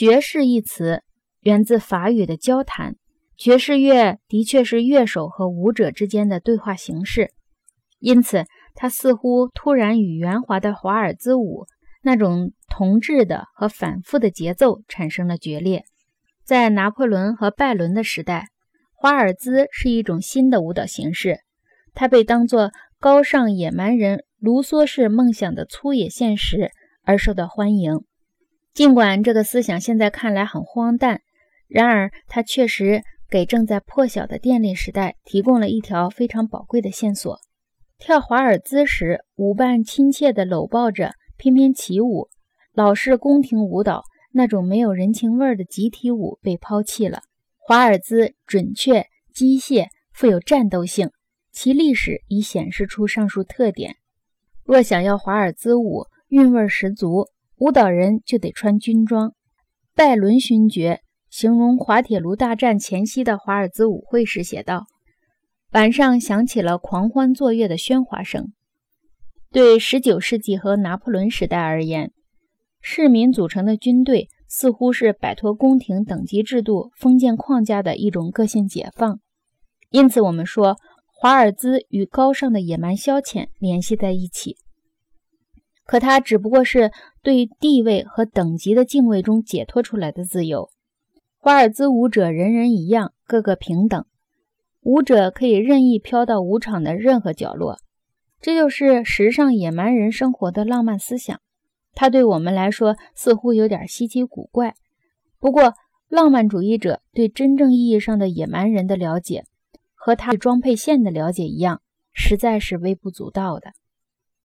爵士一词源自法语的交谈，爵士乐的确是乐手和舞者之间的对话形式，因此它似乎突然与圆滑的华尔兹舞那种同质的和反复的节奏产生了决裂。在拿破仑和拜伦的时代，华尔兹是一种新的舞蹈形式，它被当作高尚野蛮人卢梭式梦想的粗野现实而受到欢迎。尽管这个思想现在看来很荒诞，然而它确实给正在破晓的电力时代提供了一条非常宝贵的线索。跳华尔兹时，舞伴亲切地搂抱着，翩翩起舞。老式宫廷舞蹈那种没有人情味的集体舞被抛弃了。华尔兹准确、机械、富有战斗性，其历史已显示出上述特点。若想要华尔兹舞韵味十足，舞蹈人就得穿军装。拜伦勋爵形容滑铁卢大战前夕的华尔兹舞会时写道：“晚上响起了狂欢作乐的喧哗声。”对19世纪和拿破仑时代而言，市民组成的军队似乎是摆脱宫廷等级制度封建框架的一种个性解放。因此，我们说华尔兹与高尚的野蛮消遣联系在一起。可它只不过是对地位和等级的敬畏中解脱出来的自由。华尔兹舞者人人一样，个个平等，舞者可以任意飘到舞场的任何角落。这就是时尚野蛮人生活的浪漫思想。它对我们来说似乎有点稀奇古怪。不过，浪漫主义者对真正意义上的野蛮人的了解，和他对装配线的了解一样，实在是微不足道的。